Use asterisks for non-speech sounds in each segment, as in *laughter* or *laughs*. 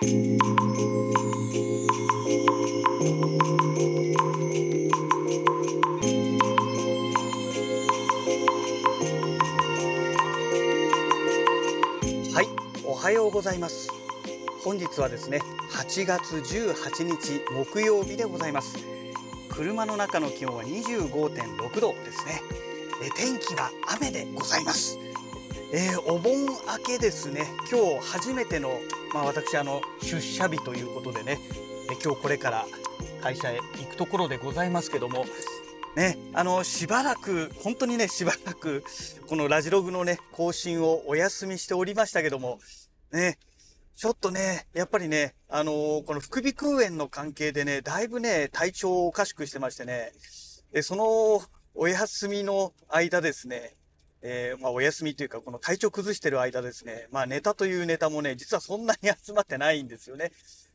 はいおはようございます。本日はですね8月18日木曜日でございます。車の中の気温は25.6度ですね。天気は雨でございます。えー、お盆明けですね。今日初めての、まあ、私あの出社日ということでね。え今日これから会社へ行くところでございますけども。ね、あのしばらく本当にねしばらくこのラジログのね更新をお休みしておりましたけども。ねちょっとねやっぱりねあのー、この副鼻腔炎の関係でねだいぶね体調をおかしくしてましてね。でそのお休みの間ですねえー、まあ、お休みというか、この体調崩してる間ですね、まあ、ネタというネタもね、実はそんなに集まってないんですよね。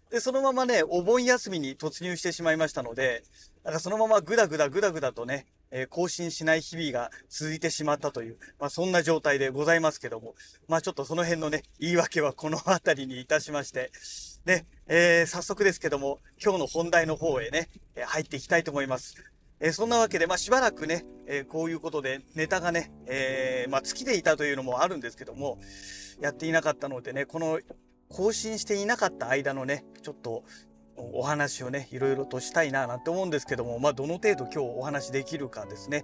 で、そのままね、お盆休みに突入してしまいましたので、なんかそのままぐだぐだぐだぐだとね、えー、更新しない日々が続いてしまったという、まあ、そんな状態でございますけども、まあ、ちょっとその辺のね、言い訳はこの辺りにいたしまして、で、えー、早速ですけども、今日の本題の方へね、入っていきたいと思います。え、そんなわけで、まあ、しばらくね、え、こういうことでネタがね、え、まあ、尽きていたというのもあるんですけども、やっていなかったのでね、この更新していなかった間のね、ちょっとお話をね、いろいろとしたいななんて思うんですけども、まあ、どの程度今日お話できるかですね。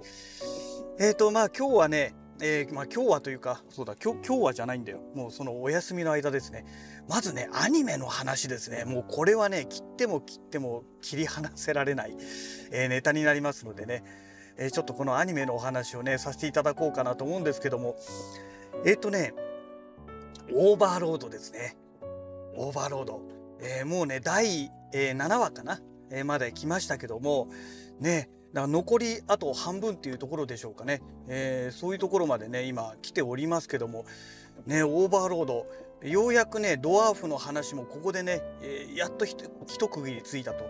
えっ、ー、と、まあ、今日はね、えー、まあ、今日はというか、そうだ、今日、はじゃないんだよ。もうそのお休みの間ですね。まずね、アニメの話ですね。もうこれはね、切っても切っても切り離せられない、えー、ネタになりますのでね、えー、ちょっとこのアニメのお話をね、させていただこうかなと思うんですけども、えっ、とね、オーバーロードですね。オーバーロード。えもうね、第、え7話かな、えまで来ましたけども、ね、だから残りあと半分っていうところでしょうかね、えー、そういうところまでね今来ておりますけども。ねオーバーロード。ようやくねドワーフの話もここでね、えー、やっと一区切りついたと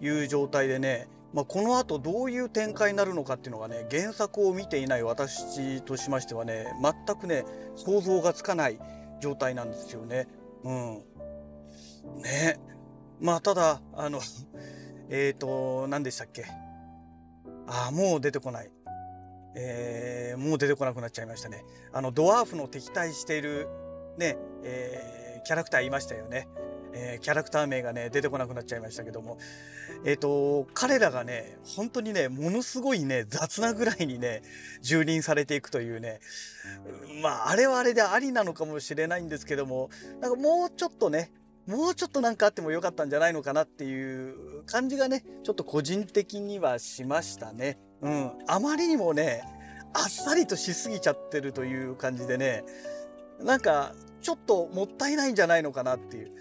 いう状態でね、まあ、このあとどういう展開になるのかっていうのがね原作を見ていない私としましてはね全くね想像がつかない状態なんですよね。うん、ね。まあただあの *laughs* えっ、ー、と何でしたっけ？ああ、もう出てこない。えー、もう出てこなくなっちゃいましたね。あの、ドワーフの敵対している、ね、えー、キャラクターいましたよね。えー、キャラクター名がね、出てこなくなっちゃいましたけども。えっ、ー、と、彼らがね、本当にね、ものすごいね、雑なぐらいにね、蹂躙されていくというね、まあ、あれはあれでありなのかもしれないんですけども、なんかもうちょっとね、もうちょっとなんかあってもよかったんじゃないのかなっていう感じがね、ちょっと個人的にはしましたね。うん。あまりにもね、あっさりとしすぎちゃってるという感じでね、なんかちょっともったいないんじゃないのかなっていう。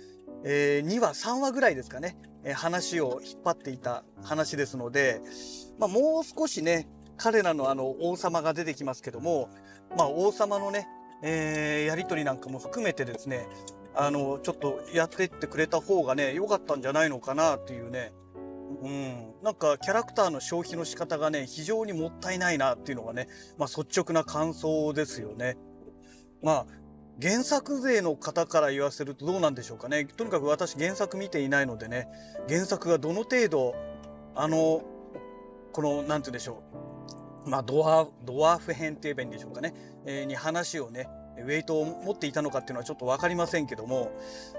えー、2話、3話ぐらいですかね、えー、話を引っ張っていた話ですので、まあ、もう少しね、彼らのあの王様が出てきますけども、まあ、王様のね、えー、やり取りなんかも含めてですね、あの、ちょっとやってってくれた方がね、良かったんじゃないのかなっていうね。うん。なんかキャラクターの消費の仕方がね、非常にもったいないなっていうのがね、まあ率直な感想ですよね。まあ、原作勢の方から言わせるとどうなんでしょうかね。とにかく私原作見ていないのでね、原作がどの程度、あの、この、なんて言うんでしょう。まあ、ドワーフ編って言えばいいんでしょうかね。えー、に話をね、ウェイトを持っていたのかっていうのはちょっと分かりませんけども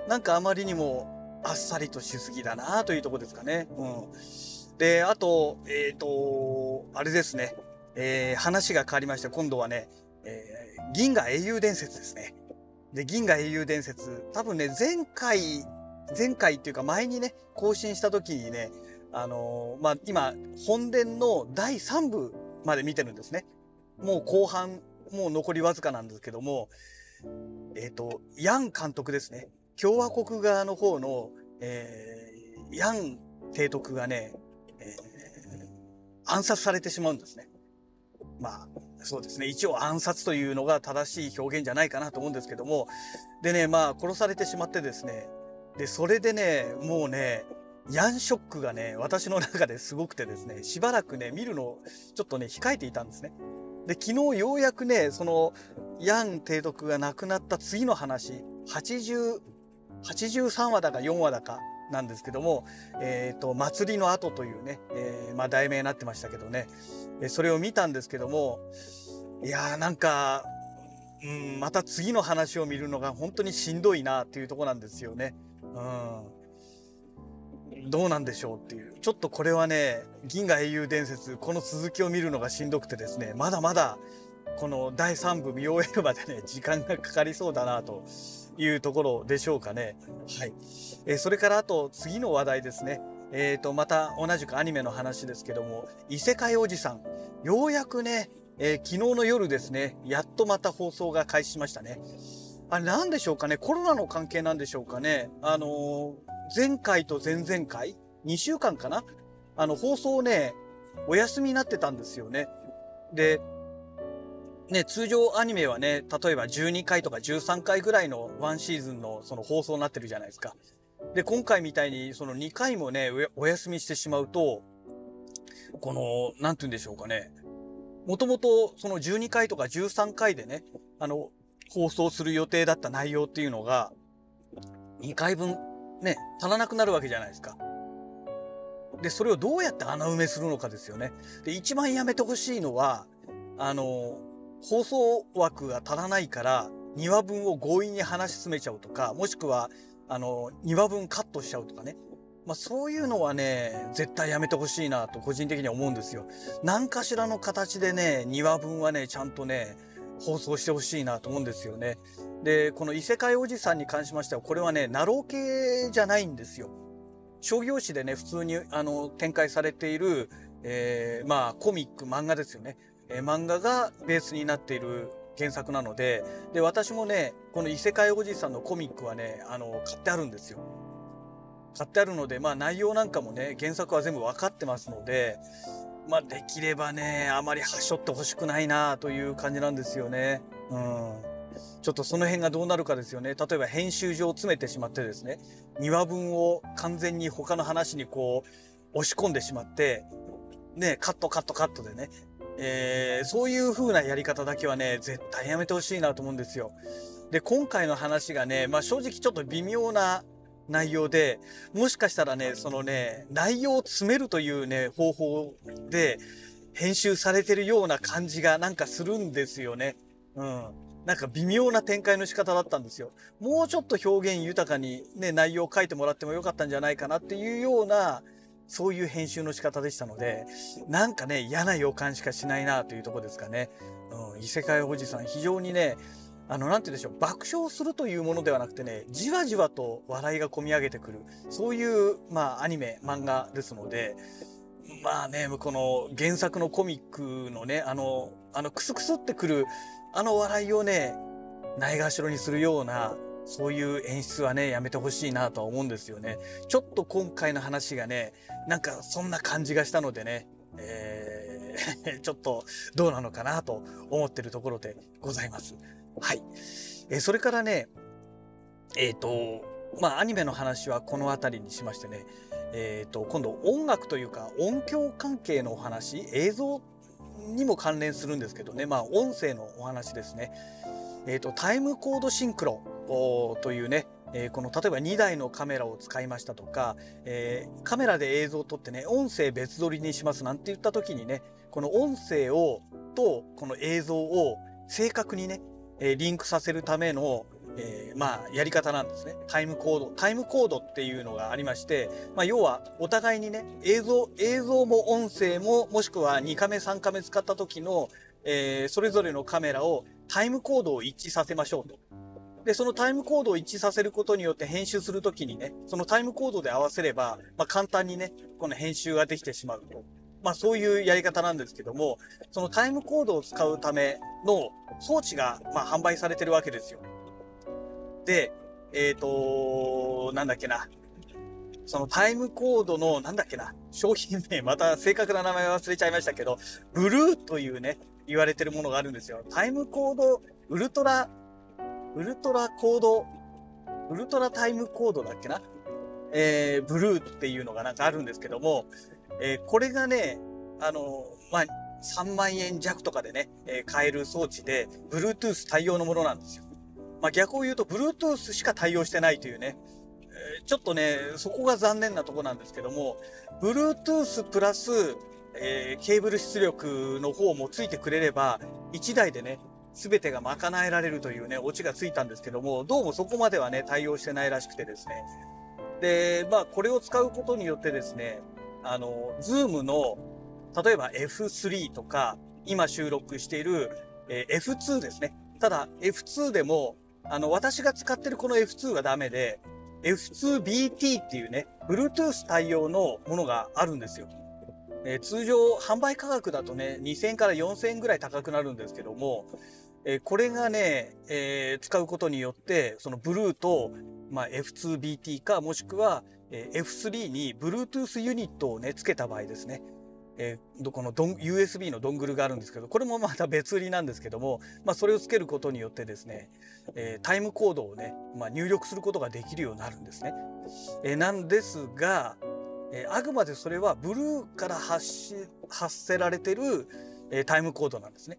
なんかあまりにもあっさりとしすぎだなというとこですかね。うん、であとえっ、ー、とあれですね、えー、話が変わりまして今度はね、えー、銀河英雄伝説ですね。で銀河英雄伝説多分ね前回前回っていうか前にね更新した時にねあのまあ今本殿の第3部まで見てるんですね。もう後半もう残りわずかなんですけども、えっ、ー、と、ヤン監督ですね。共和国側の方の、えー、ヤン提督がね、えー、暗殺されてしまうんですね。まあ、そうですね。一応暗殺というのが正しい表現じゃないかなと思うんですけども、でね、まあ、殺されてしまってですね、で、それでね、もうね、ヤンショックがね、私の中ですごくてですね、しばらくね、見るのをちょっとね、控えていたんですね。で昨日ようやくねそのヤン提督が亡くなった次の話89 83話だか4話だかなんですけども、えっ、ー、と、祭りの後というね、えー、まあ題名になってましたけどね、それを見たんですけども、いやーなんか、うん、また次の話を見るのが本当にしんどいなっていうとこなんですよね。うん。どうなんでしょうっていう。ちょっとこれはね、銀河英雄伝説、この続きを見るのがしんどくてですね、まだまだこの第3部見終えるまでね、*laughs* 時間がかかりそうだなというところでしょうかね。はい。えー、それからあと次の話題ですね。えっ、ー、と、また同じくアニメの話ですけども、異世界おじさん。ようやくね、えー、昨日の夜ですね、やっとまた放送が開始しましたね。あれなんでしょうかね？コロナの関係なんでしょうかね？あのー、前回と前々回 ?2 週間かな？あの、放送ね、お休みになってたんですよね。で、ね、通常アニメはね、例えば12回とか13回ぐらいのワンシーズンのその放送になってるじゃないですか。で、今回みたいにその2回もね、お休みしてしまうと、この、なんて言うんでしょうかね？もともとその12回とか13回でね、あの、放送する予定だった内容っていうのが、2回分ね、足らなくなるわけじゃないですか。で、それをどうやって穴埋めするのかですよね。で、一番やめてほしいのは、あの、放送枠が足らないから2話分を強引に話し進めちゃうとか、もしくは、あの、2話分カットしちゃうとかね。まあそういうのはね、絶対やめてほしいなと個人的には思うんですよ。何かしらの形でね、2話分はね、ちゃんとね、放送してほしいなと思うんですよね。で、この異世界おじさんに関しましては、これはね、ナロー系じゃないんですよ。商業誌でね、普通にあの展開されている、えー、まあコミック、漫画ですよね。えー、漫画がベースになっている原作なので、で、私もね、この異世界おじさんのコミックはね、あの、買ってあるんですよ。買ってあるので、まあ内容なんかもね、原作は全部分かってますので、まあできればね、あまりはしょってほしくないなという感じなんですよね。うん。ちょっとその辺がどうなるかですよね。例えば編集上詰めてしまってですね、2話分を完全に他の話にこう、押し込んでしまって、ね、カットカットカットでね、えー、そういう風なやり方だけはね、絶対やめてほしいなと思うんですよ。で、今回の話がね、まあ正直ちょっと微妙な内容で、もしかしたらね、そのね、内容を詰めるというね、方法で編集されてるような感じがなんかするんですよね。うん。なんか微妙な展開の仕方だったんですよ。もうちょっと表現豊かにね、内容を書いてもらってもよかったんじゃないかなっていうようなそういう編集の仕方でしたので、なんかね、嫌な予感しかしないなというとこですかね。うん、異世界おじさん、非常にね、あの、なんて言うでしょう、爆笑するというものではなくてね、じわじわと笑いが込み上げてくる、そういう、まあ、アニメ、漫画ですので、まあね、この原作のコミックのね、あの、あの、クスクスってくる、あの笑いをね、ないがしろにするような、そういう演出はね、やめてほしいなとは思うんですよね。ちょっと今回の話がね、なんかそんな感じがしたのでね、えー *laughs* ちょっとどうなのかなと思ってるところでございます。はい。えー、それからね、えっ、ー、と、まあアニメの話はこの辺りにしましてね、えっ、ー、と、今度音楽というか音響関係のお話、映像にも関連するんですけどね、まあ音声のお話ですね。えっ、と、タイムコードシンクロというね、え、この例えば2台のカメラを使いましたとか、えー、カメラで映像を撮ってね音声別撮りにしますなんて言った時にねこの音声をとこの映像を正確にね、え、リンクさせるための、えー、まあやり方なんですねタイムコードタイムコードっていうのがありまして、まあ、要はお互いにね映像映像も音声ももしくは2カメ3カメ使った時の、えー、それぞれのカメラをタイムコードを一致させましょうと。で、そのタイムコードを一致させることによって編集するときにね、そのタイムコードで合わせれば、まあ、簡単にね、この編集ができてしまうと。まあそういうやり方なんですけども、そのタイムコードを使うための装置が、まあ、販売されてるわけですよ。で、えっ、ー、と、なんだっけな。そのタイムコードの、なんだっけな、商品名、また正確な名前忘れちゃいましたけど、ブルーというね、言われてるものがあるんですよ。タイムコード、ウルトラウルトラコード、ウルトラタイムコードだっけなえー、ブルーっていうのがなんかあるんですけども、えー、これがね、あの、まあ、3万円弱とかでね、えー、買える装置で、Bluetooth 対応のものなんですよ。まあ、逆を言うと Bluetooth しか対応してないというね、えー、ちょっとね、そこが残念なとこなんですけども、Bluetooth プラス、えー、ケーブル出力の方もついてくれれば、1台でね、全てが賄えられるというね、オチがついたんですけども、どうもそこまではね、対応してないらしくてですね。で、まあ、これを使うことによってですね、あの、ズームの、例えば F3 とか、今収録している、えー、F2 ですね。ただ、F2 でも、あの、私が使ってるこの F2 はダメで、F2BT っていうね、Bluetooth 対応のものがあるんですよ。えー、通常、販売価格だとね、2000から4000円ぐらい高くなるんですけども、えー、これがね、えー、使うことによって、その Blue と、まあ、F2BT か、もしくは、え F3 に Bluetooth ユニットをね、つけた場合ですね。えー、このドン USB のドングルがあるんですけど、これもまた別売りなんですけども、まあ、それをつけることによってですね、えー、タイムコードをね、まあ、入力することができるようになるんですね。えー、なんですが、えあくまでそれはブルーから発し発せられてる、えタイムコードなんですね。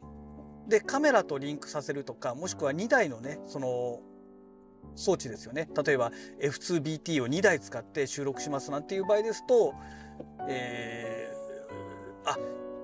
で、カメラとリンクさせるとか、もしくは2台のね、その装置ですよね。例えば F2BT を2台使って収録しますなんていう場合ですと、えー、あ、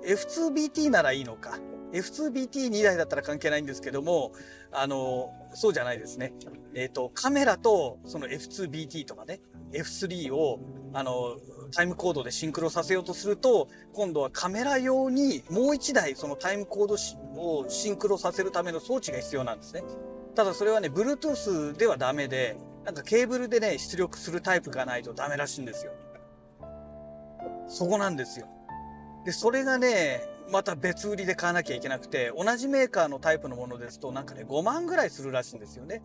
F2BT ならいいのか。F2BT2 台だったら関係ないんですけども、あの、そうじゃないですね。えっ、ー、と、カメラとその F2BT とかね、F3 を、あの、タイムコードでシンクロさせようとすると、今度はカメラ用にもう1台そのタイムコードをシンクロさせるための装置が必要なんですね。ただそれはね、Bluetooth ではダメで、なんかケーブルでね、出力するタイプがないとダメらしいんですよ。そこなんですよ。で、それがね、また別売りで買わなきゃいけなくて、同じメーカーのタイプのものですと、なんかね、5万ぐらいするらしいんですよね。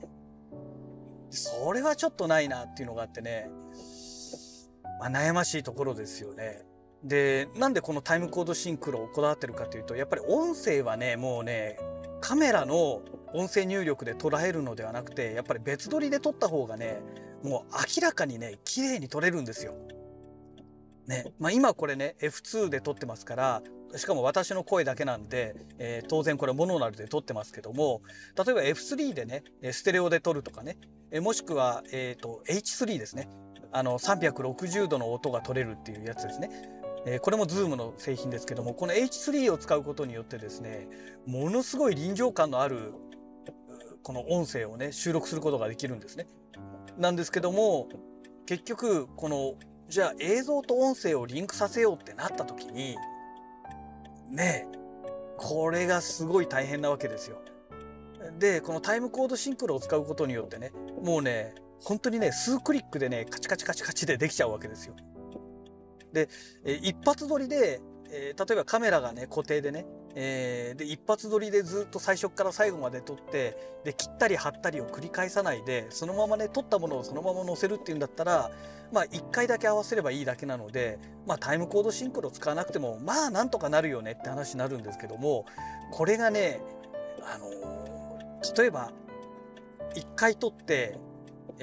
それはちょっとないなっていうのがあってね、まあ、悩ましいところですよね。で、なんでこのタイムコードシンクロをこだわってるかというと、やっぱり音声はね、もうね、カメラの音声入力で捉えるのではなくて、やっぱり別撮りで撮った方がね、もう明らかにね、綺麗に撮れるんですよ。ね。まあ今これね、F2 で撮ってますから、しかも私の声だけなんで、えー、当然これモノラルで撮ってますけども、例えば F3 でね、ステレオで撮るとかね、もしくは、えっ、ー、と、H3 ですね。あの、360度の音が取れるっていうやつですね。えー、これも Zoom の製品ですけども、この H3 を使うことによってですね、ものすごい臨場感のある、この音声をね、収録することができるんですね。なんですけども、結局、この、じゃあ映像と音声をリンクさせようってなった時に、ねこれがすごい大変なわけですよ。で、このタイムコードシンクロを使うことによってね、もうね、本当にね、数クリックでね、カチカチカチカチでできちゃうわけですよ。で、一発撮りで、え、例えばカメラがね、固定でね、えー、で、一発撮りでずっと最初から最後まで撮って、で、切ったり貼ったりを繰り返さないで、そのままね、撮ったものをそのまま載せるっていうんだったら、まあ、一回だけ合わせればいいだけなので、まあ、タイムコードシンクロ使わなくても、まあ、なんとかなるよねって話になるんですけども、これがね、あのー、例えば、一回撮って、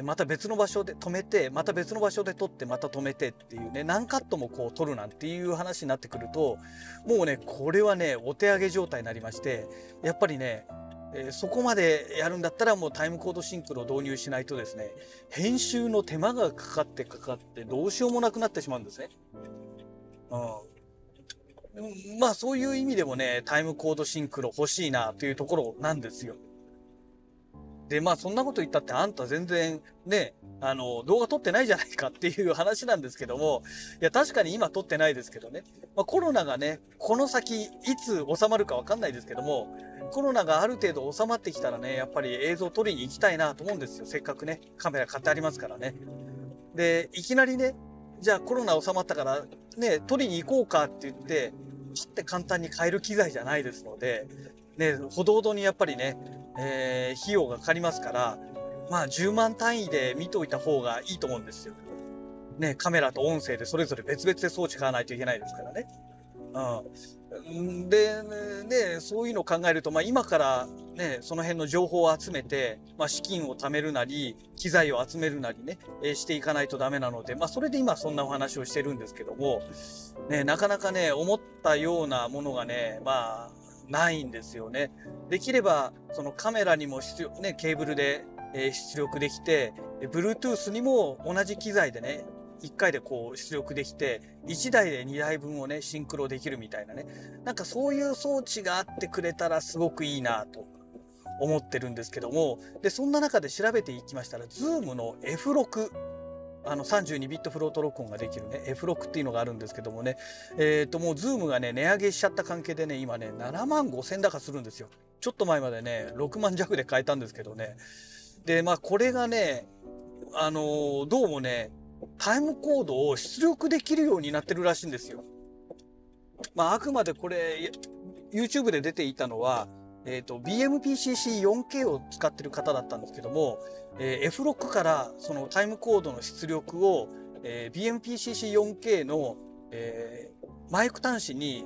また別の場所で止めて、また別の場所で撮って、また止めてっていうね、何カットもこう撮るなんていう話になってくると、もうね、これはね、お手上げ状態になりまして、やっぱりね、え、そこまでやるんだったらもうタイムコードシンクロを導入しないとですね、編集の手間がかかってかかってどうしようもなくなってしまうんですね。うん。まあそういう意味でもね、タイムコードシンクロ欲しいなというところなんですよ。で、まあそんなこと言ったってあんた全然ね、あの、動画撮ってないじゃないかっていう話なんですけども、いや確かに今撮ってないですけどね、まあ、コロナがね、この先いつ収まるかわかんないですけども、コロナがある程度収まってきたらね、やっぱり映像撮りに行きたいなと思うんですよ。せっかくね、カメラ買ってありますからね。で、いきなりね、じゃあコロナ収まったからね、撮りに行こうかって言って、パって簡単に買える機材じゃないですので、ね、ほどほどにやっぱりね、えー、費用がかかりますから、まあ10万単位で見といた方がいいと思うんですよ。ね、カメラと音声でそれぞれ別々で装置買わないといけないですからね。うん。で、ね、そういうのを考えると、まあ今からね、その辺の情報を集めて、まあ資金を貯めるなり、機材を集めるなりね、え、していかないとダメなので、まあそれで今そんなお話をしてるんですけども、ね、なかなかね、思ったようなものがね、まあ、ないんですよね。できれば、そのカメラにも出力、ね、ケーブルで、え出力できて、Bluetooth にも同じ機材でね、1回でこう出力できて、1台で2台分をね、シンクロできるみたいなね。なんかそういう装置があってくれたらすごくいいなと思ってるんですけども、で、そんな中で調べていきましたら、Zoom の F6、あの32ビットフロート録音ができるね、F6 っていうのがあるんですけどもね、えっ、ともう Zoom がね、値上げしちゃった関係でね、今ね、7万5千高するんですよ。ちょっと前までね、6万弱で買えたんですけどね。で、まあこれがね、あのーどうもね、タイムコードを出力できるようになってるらしいんですよ。まああくまでこれ、YouTube で出ていたのは、えっ、と、BMPCC4K を使ってる方だったんですけども、えー F6 からそのタイムコードの出力を、えー BMPCC4K の、えーマイク端子に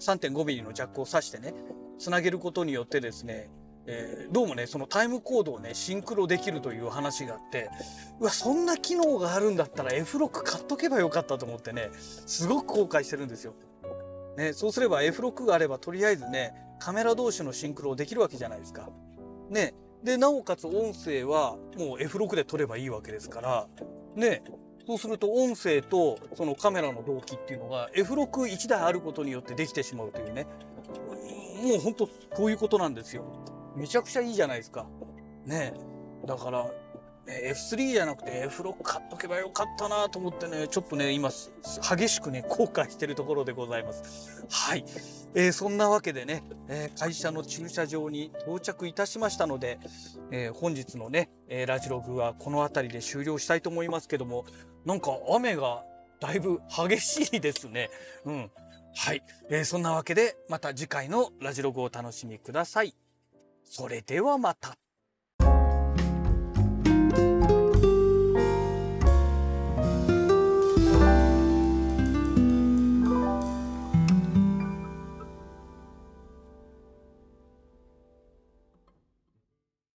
3.5mm のジャックを挿してね、つなげることによってですね、えーどうもね、そのタイムコードをね、シンクロできるという話があって、うわ、そんな機能があるんだったら F6 買っとけばよかったと思ってね、すごく後悔してるんですよ。ね、そうすれば F6 があればとりあえずね、カメラ同士のシンクロをできるわけじゃないですか。ね。で、なおかつ音声はもう F6 で撮ればいいわけですから、ね。そうすると音声とそのカメラの同期っていうのが F61 台あることによってできてしまうというね。もうほんとこういうことなんですよ。めちゃくちゃいいじゃないですか。ねだから、ね F3 じゃなくて F6 買っとけばよかったなと思ってね、ちょっとね、今、激しくね、後悔してるところでございます。はい。えーそんなわけでね、えー会社の駐車場に到着いたしましたので、えー本日のね、えラジログはこの辺りで終了したいと思いますけども、なんか雨がだいぶ激しいですね。うん。はい。えそんなわけで、また次回のラジログをお楽しみください。それではまた。